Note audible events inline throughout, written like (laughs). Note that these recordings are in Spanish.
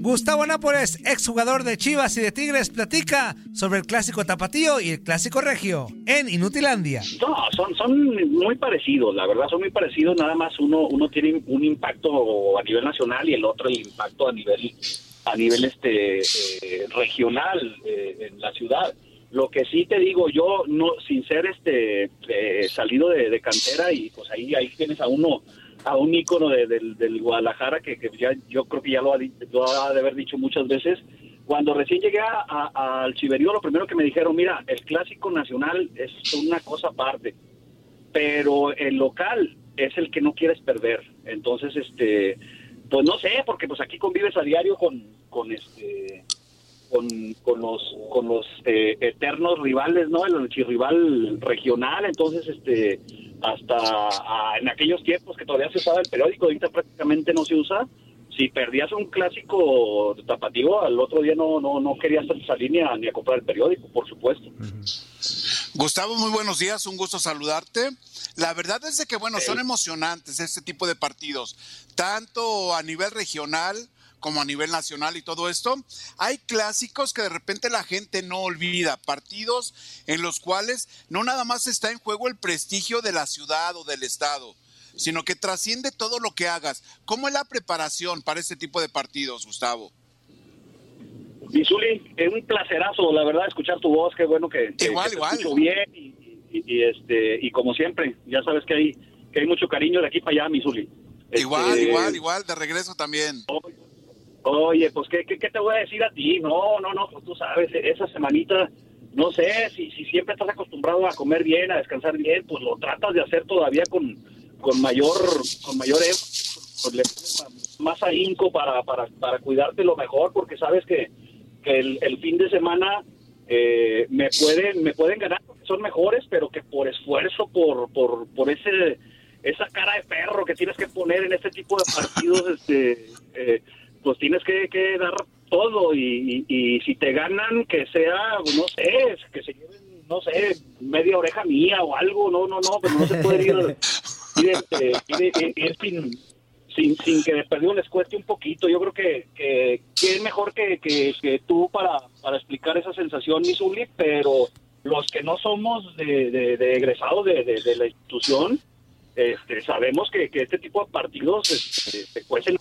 Gustavo Nápoles, exjugador de Chivas y de Tigres, platica sobre el clásico tapatío y el clásico regio en Inutilandia. No, son, son muy parecidos, la verdad son muy parecidos, nada más uno, uno tiene un impacto a nivel nacional y el otro el impacto a nivel, a nivel este eh, regional eh, en la ciudad. Lo que sí te digo yo, no sin ser este eh, salido de, de, cantera y pues ahí ahí tienes a uno a un ícono de, del Guadalajara que, ya yo creo que ya lo ha, de haber dicho muchas veces. Cuando recién llegué al Chiverío, lo primero que me dijeron, mira, el clásico nacional es una cosa aparte, pero el local es el que no quieres perder. Entonces, este, pues no sé, porque pues aquí convives a diario con, con este, con, con los, con los eh, eternos rivales, ¿no? El archirrival regional, entonces, este, hasta ah, en aquellos tiempos que todavía se usaba el periódico, ahorita prácticamente no se usa. Si perdías un clásico tapatío, al otro día no, no, no querías salir ni a, ni a comprar el periódico, por supuesto. Gustavo, muy buenos días, un gusto saludarte. La verdad es de que, bueno, son emocionantes este tipo de partidos, tanto a nivel regional como a nivel nacional y todo esto, hay clásicos que de repente la gente no olvida, partidos en los cuales no nada más está en juego el prestigio de la ciudad o del estado, sino que trasciende todo lo que hagas. ¿Cómo es la preparación para este tipo de partidos, Gustavo? Misuli, es un placerazo, la verdad, escuchar tu voz, qué bueno que, igual, te bien y, este y como siempre, ya sabes que hay que hay mucho cariño de aquí para allá, Misuli. Igual, este, igual, igual, de regreso también. Oye, pues ¿qué, ¿qué, te voy a decir a ti? No, no, no, pues tú sabes, esa semanita, no sé, si, si siempre estás acostumbrado a comer bien, a descansar bien, pues lo tratas de hacer todavía con, con mayor, con mayor con más ahínco para, para, para cuidarte lo mejor, porque sabes que, que el, fin de semana eh, me pueden, me pueden ganar porque son mejores, pero que por esfuerzo, por, por, por ese esa cara de perro que tienes que poner en este tipo de partidos, (laughs) este eh, pues tienes que, dar todo y, y, si te ganan, que sea, no sé, que se lleven, no sé, media oreja mía o algo, no, no, no, pero no se puede ir, (laughs) este, sin, sin, que de les cueste un poquito. Yo creo que, que, es mejor que, que, tú para, para explicar esa sensación, Misuli, pero los que no somos de, de, egresados de, de, la institución, este, sabemos que, este tipo de partidos este, se cuecen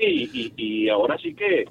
y, ahora sí que,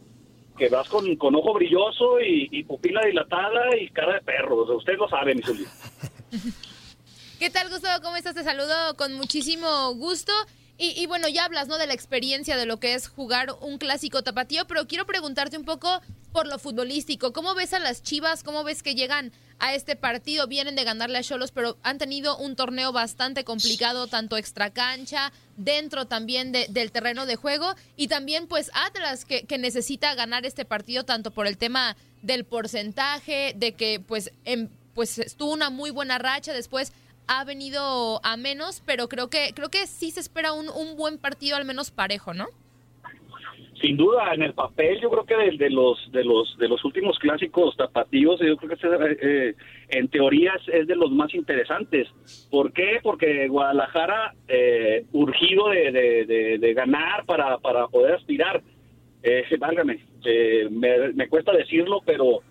que vas con, con ojo brilloso y, pupila dilatada y cara de perro. usted lo sabe, mi (laughs) ¿Qué tal, Gustavo? ¿Cómo estás? Te saludo con muchísimo gusto. Y, bueno, ya hablas, ¿no? De la experiencia de lo que es jugar un clásico tapatío, pero quiero preguntarte un poco por lo futbolístico. ¿Cómo ves a las Chivas? ¿Cómo ves que llegan a este partido? Vienen de ganarle a Cholos, pero han tenido un torneo bastante complicado, tanto extra cancha, dentro también del terreno de juego, y también pues Atlas, que, necesita ganar este partido tanto por el tema del porcentaje, de que pues, en, pues estuvo una muy buena racha, después ha venido a menos, pero creo que creo que sí se espera un, un buen partido al menos parejo, ¿no? Sin duda, en el papel yo creo que de, los de los de los últimos clásicos tapatíos, yo creo que eh, en teoría es de los más interesantes. ¿Por qué? Porque Guadalajara eh, urgido de, de, ganar para, para poder aspirar. Eh, válgame, eh, me, me cuesta decirlo, pero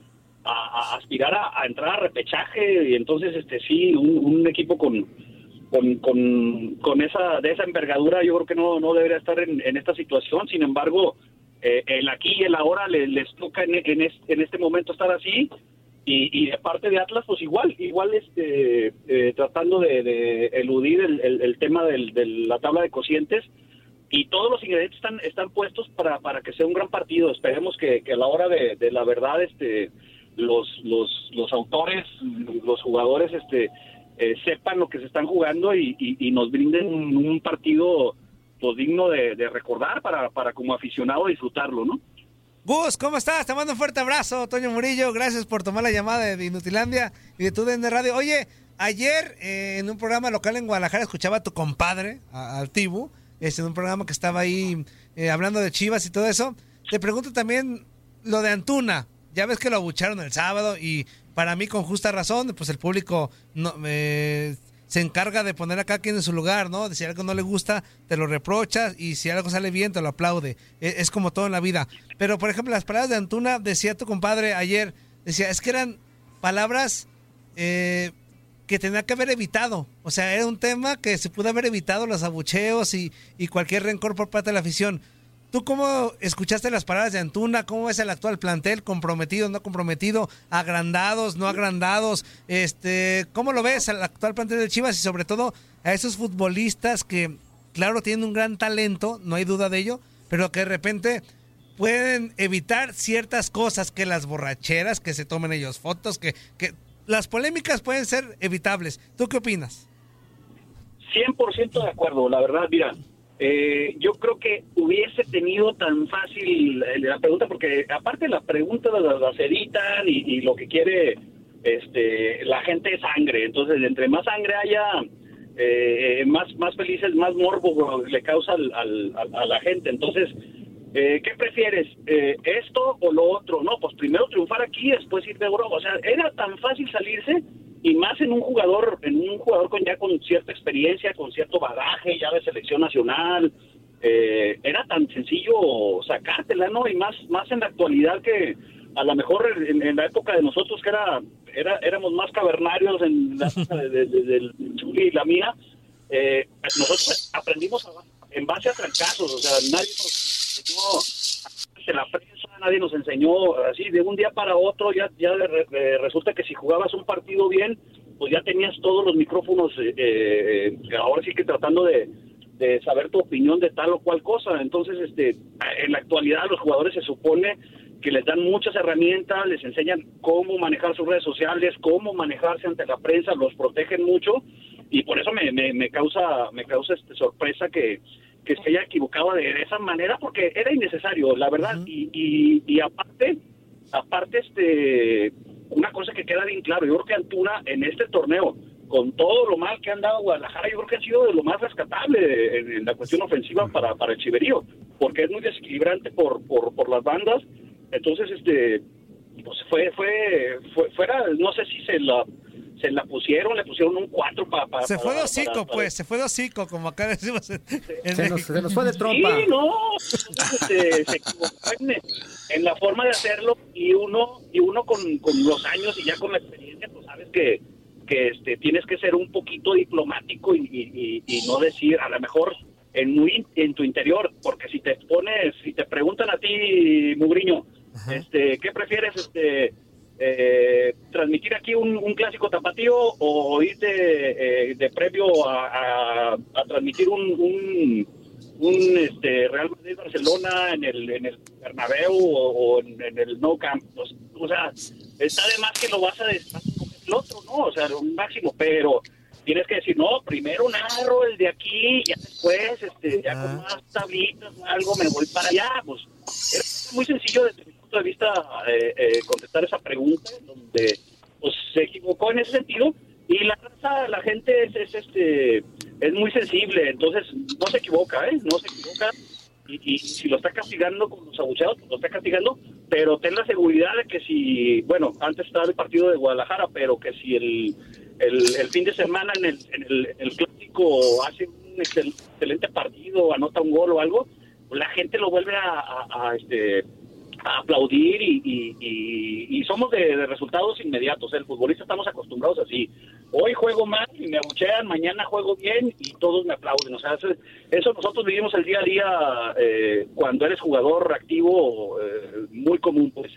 a, aspirar a, entrar a repechaje y entonces este sí un, equipo con, con, con, esa de esa envergadura yo creo que no, no debería estar en, esta situación. Sin embargo eh, el aquí y el ahora les, toca en, en, este, momento estar así. Y, de parte de Atlas pues igual igual este eh, tratando de, eludir el, tema de la tabla de cocientes. Y todos los ingredientes están están puestos para, para que sea un gran partido. Esperemos que, que a la hora de, de la verdad este los, los, los autores, los jugadores, este, eh, sepan lo que se están jugando y, nos brinden un, partido pues digno de, recordar para, para como aficionado disfrutarlo, ¿no? Gus, ¿cómo estás? Te mando un fuerte abrazo, Toño Murillo. Gracias por tomar la llamada de Inutilandia y de tu de Radio. Oye, ayer eh, en un programa local en Guadalajara escuchaba a tu compadre, al Tibu, este, en un programa que estaba ahí eh, hablando de Chivas y todo eso. Te pregunto también lo de Antuna. Ya ves que lo abucharon el sábado y para mí con justa razón, pues el público no, eh, se encarga de poner a cada quien en su lugar, ¿no? De si algo no le gusta, te lo reprochas y si algo sale bien, te lo aplaude. Es, es, como todo en la vida. Pero, por ejemplo, las palabras de Antuna, decía tu compadre ayer, decía, es que eran palabras eh, que tenía que haber evitado. O sea, era un tema que se pudo haber evitado los abucheos y, y cualquier rencor por parte de la afición. ¿Tú cómo escuchaste las palabras de Antuna? ¿Cómo ves el actual plantel? ¿Comprometido, no comprometido? ¿Agrandados, no agrandados? Este, ¿Cómo lo ves el actual plantel de Chivas y sobre todo a esos futbolistas que, claro, tienen un gran talento, no hay duda de ello, pero que de repente pueden evitar ciertas cosas que las borracheras, que se tomen ellos fotos, que, que las polémicas pueden ser evitables. ¿Tú qué opinas? 100% de acuerdo, la verdad, mira, eh, yo creo que hubiese tenido tan fácil eh, la pregunta, porque aparte la pregunta de la, la y, lo que quiere este, la gente es sangre. Entonces, entre más sangre haya, eh, más, más felices, más morbo le causa al, a la gente. Entonces, eh, ¿qué prefieres? ¿Esto o lo otro? No, pues primero triunfar aquí, después ir de Europa. O sea, era tan fácil salirse y más en un jugador, en un jugador con ya con cierta experiencia, con cierto bagaje ya de selección nacional, eh, era tan sencillo sacártela, ¿no? Y más, más en la actualidad que a lo mejor en, la época de nosotros que era, era éramos más cavernarios en la (laughs) de, del Chuli y la mía, eh, nosotros aprendimos en base a fracasos, o sea, nadie nos enseñó la prensa, nadie nos enseñó así de un día para otro, ya, ya resulta que si jugabas un partido bien, pues ya tenías todos los micrófonos, eh, eh, ahora sí que tratando de, de saber tu opinión de tal o cual cosa. Entonces, este, en la actualidad los jugadores se supone que les dan muchas herramientas, les enseñan cómo manejar sus redes sociales, cómo manejarse ante la prensa, los protegen mucho y por eso me, me, causa me causa este sorpresa que, que se haya equivocado de, esa manera porque era innecesario, la verdad. y, y, aparte, aparte, este, una cosa que queda bien claro, yo creo que Antuna en este torneo, con todo lo mal que han dado Guadalajara, yo creo que ha sido de lo más rescatable en, la cuestión ofensiva para, para el Chiverío, porque es muy desequilibrante por, por, por las bandas. Entonces, este, pues fue, fue, fue, fuera, no sé si se la se la pusieron, le pusieron un 4 para... se fue de hocico, pues, se fue de hocico, como acá decimos en, se, nos, fue de trompa. Sí, no, se, se equivocó en, la forma de hacerlo y uno y uno con, los años y ya con la experiencia, pues sabes que, que este, tienes que ser un poquito diplomático y, y, no decir, a lo mejor en, muy, en tu interior, porque si te pones, si te preguntan a ti, Mugriño, este, ¿qué prefieres, este eh, transmitir aquí un, clásico tapatío o irte eh, de previo a, transmitir un, un, este, Real Madrid Barcelona en el en el Bernabéu o, en, el No Camp. Pues, o sea está de más que lo vas a decir el otro no o sea un máximo pero tienes que decir no primero narro el de aquí y después este ya con más tablitas algo me voy para allá pues es muy sencillo de de vista eh, eh, contestar esa pregunta, donde pues, se equivocó en ese sentido y la la gente es, este es muy sensible, entonces no se equivoca, ¿eh? No se equivoca y, si lo está castigando con los abucheados, pues lo está castigando, pero ten la seguridad de que si, bueno, antes estaba el partido de Guadalajara, pero que si el, el, fin de semana en el, en el, clásico hace un excelente partido, anota un gol o algo, pues la gente lo vuelve a, a este aplaudir y, somos de, resultados inmediatos. El futbolista estamos acostumbrados así. Hoy juego mal y me abuchean, mañana juego bien y todos me aplauden. O sea, eso, nosotros vivimos el día a día eh, cuando eres jugador activo, eh, muy común, pues.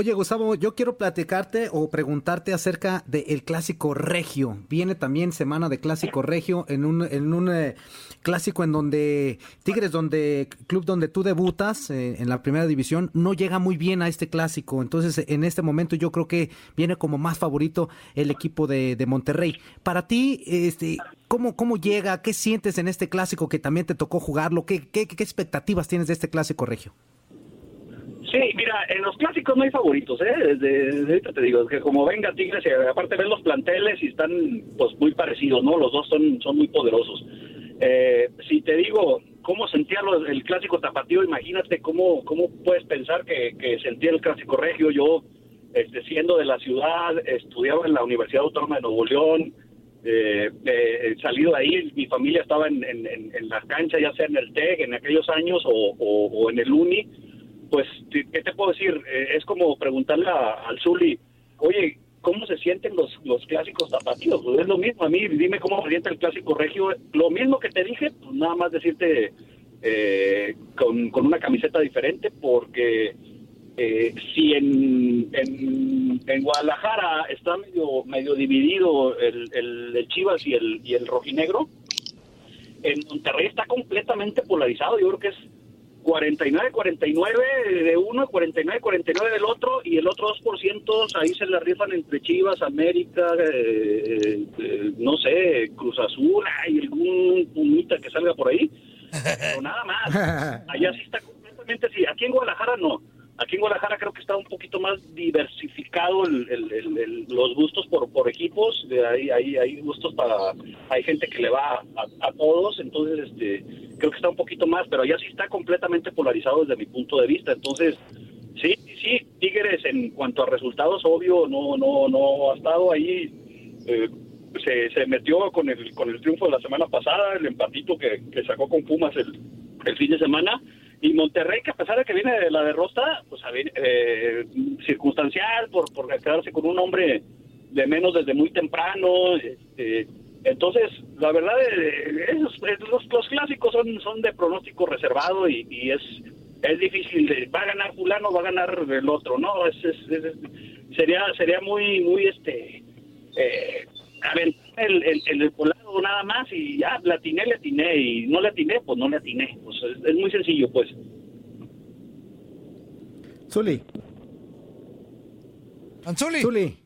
Oye, Gustavo, yo quiero platicarte o preguntarte acerca del clásico regio. Viene también semana de clásico regio en un, en un eh, clásico en donde Tigres, donde club donde tú debutas eh, en la primera división, no llega muy bien a este clásico. Entonces, en este momento yo creo que viene como más favorito el equipo de, de Monterrey. Para ti, este, ¿cómo, ¿cómo llega? ¿Qué sientes en este clásico que también te tocó jugarlo? ¿Qué, qué, qué expectativas tienes de este clásico regio? Sí, mira, en los clásicos no hay favoritos, ¿eh? Desde, desde te digo, que como venga Tigres, y aparte ven los planteles y están pues muy parecidos, ¿no? Los dos son, son muy poderosos. Eh, si te digo cómo sentía el clásico tapatío, imagínate cómo, cómo puedes pensar que, que sentía el clásico regio. Yo, este, siendo de la ciudad, estudiaba en la Universidad Autónoma de Nuevo León, eh, eh, salido de ahí, mi familia estaba en, en, en- en la cancha, ya sea en el TEC en aquellos años o, o- o en el UNI, pues, ¿qué te puedo decir? Eh, es como preguntarle a- al Zuli, oye, ¿cómo se sienten los, los clásicos tapatíos? Pues es lo mismo a mí, dime cómo se siente el clásico regio. Lo mismo que te dije, pues nada más decirte eh, con, con una camiseta diferente, porque eh, si en, en, en Guadalajara está medio, medio dividido el, el, el Chivas y el, y el rojinegro, en Monterrey está completamente polarizado. Yo creo que es 49-49 de uno, 49-49 del otro, y el otro 2% ahí se la rifan entre Chivas, América, eh, eh, no sé, Cruz Azul, hay algún pumita que salga por ahí, pero nada más. (laughs) Allá sí está completamente, sí, aquí en Guadalajara no. Aquí en Guadalajara creo que está un poquito más diversificado el- los gustos por, por equipos. De ahí, hay, hay gustos para. Hay gente que le va a, a todos, entonces este creo que está un poquito más, pero allá sí está completamente polarizado desde mi punto de vista. Entonces, sí, sí, Tigres en cuanto a resultados, obvio, no, no, no ha estado ahí. eh, se, se metió con el, con el triunfo de la semana pasada, el empatito que, que sacó con Pumas el, el fin de semana. Y Monterrey, que a pesar de que viene de la derrota, pues a eh, circunstancial, por, por quedarse con un hombre de menos desde muy temprano. Este, entonces, la verdad, eh, esos- los, clásicos son, son de pronóstico reservado y, y es es difícil. de, Va a ganar fulano, va a ganar el otro, ¿no? Es, es- sería sería muy, muy, este... Eh, el, el, el, el nada más y ya, le atiné, le atiné, y no le atiné, pues no le atiné. Pues es, es muy sencillo, pues. Zuli, Anzuli. Zuli,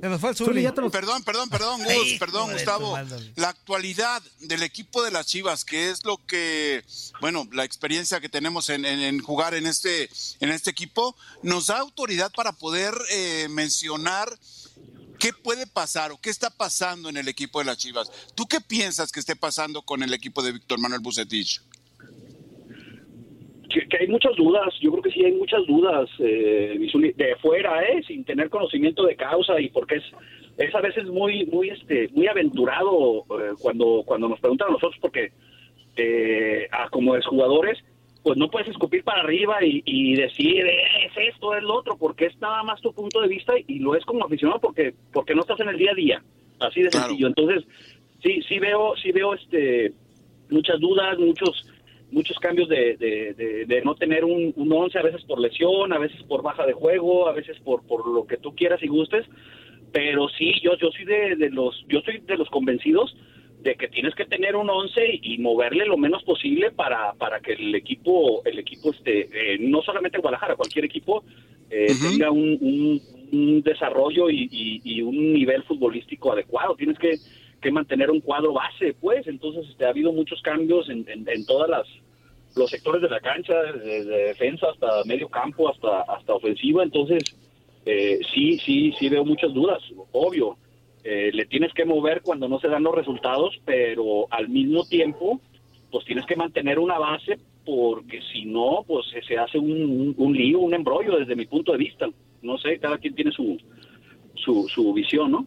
Se nos fue el Zuli, Zuli. ya te nos- Perdón, perdón, perdón, Gus, perdón, Gustavo. La actualidad del equipo de las Chivas, que es lo que, bueno, la experiencia que tenemos en, en- en jugar en este, en este equipo, nos da autoridad para poder eh, mencionar qué puede pasar o qué está pasando en el equipo de las Chivas. ¿Tú qué piensas que esté pasando con el equipo de Víctor Manuel Bucetich? que, hay muchas dudas, yo creo que sí hay muchas dudas eh, de fuera, ¿eh? sin tener conocimiento de causa y porque es es a veces muy muy este muy aventurado eh, cuando cuando nos preguntan a nosotros porque eh, a como jugadores pues no puedes escupir para arriba y, y decir "Eh, es esto es lo otro porque es nada más tu punto de vista y lo es como aficionado porque porque no estás en el día a día. Así de Claro. sencillo. Entonces sí sí veo sí veo este muchas dudas muchos muchos cambios de, de, de- de no tener un, un 11, a veces por lesión, a veces por baja de juego, a veces por, por lo que tú quieras y gustes, pero sí, yo, yo soy de, de los, yo soy de los convencidos de que tienes que tener un 11 y moverle lo menos posible para, para que el equipo, el equipo este, eh, no solamente Guadalajara, cualquier equipo eh, tenga un, un- un desarrollo y, y- y un nivel futbolístico adecuado. Tienes que, que mantener un cuadro base, pues. Entonces, este, ha habido muchos cambios en, en, en todas las los sectores de la cancha, desde defensa hasta medio campo, hasta hasta ofensiva. Entonces, eh, sí, sí, sí veo muchas dudas, obvio. Eh, le tienes que mover cuando no se dan los resultados, pero al mismo tiempo, pues tienes que mantener una base porque si no, pues se- se hace un, un- un lío, un embrollo desde mi punto de vista. No sé, cada quien tiene su, su, su visión, ¿no?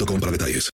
para detalles.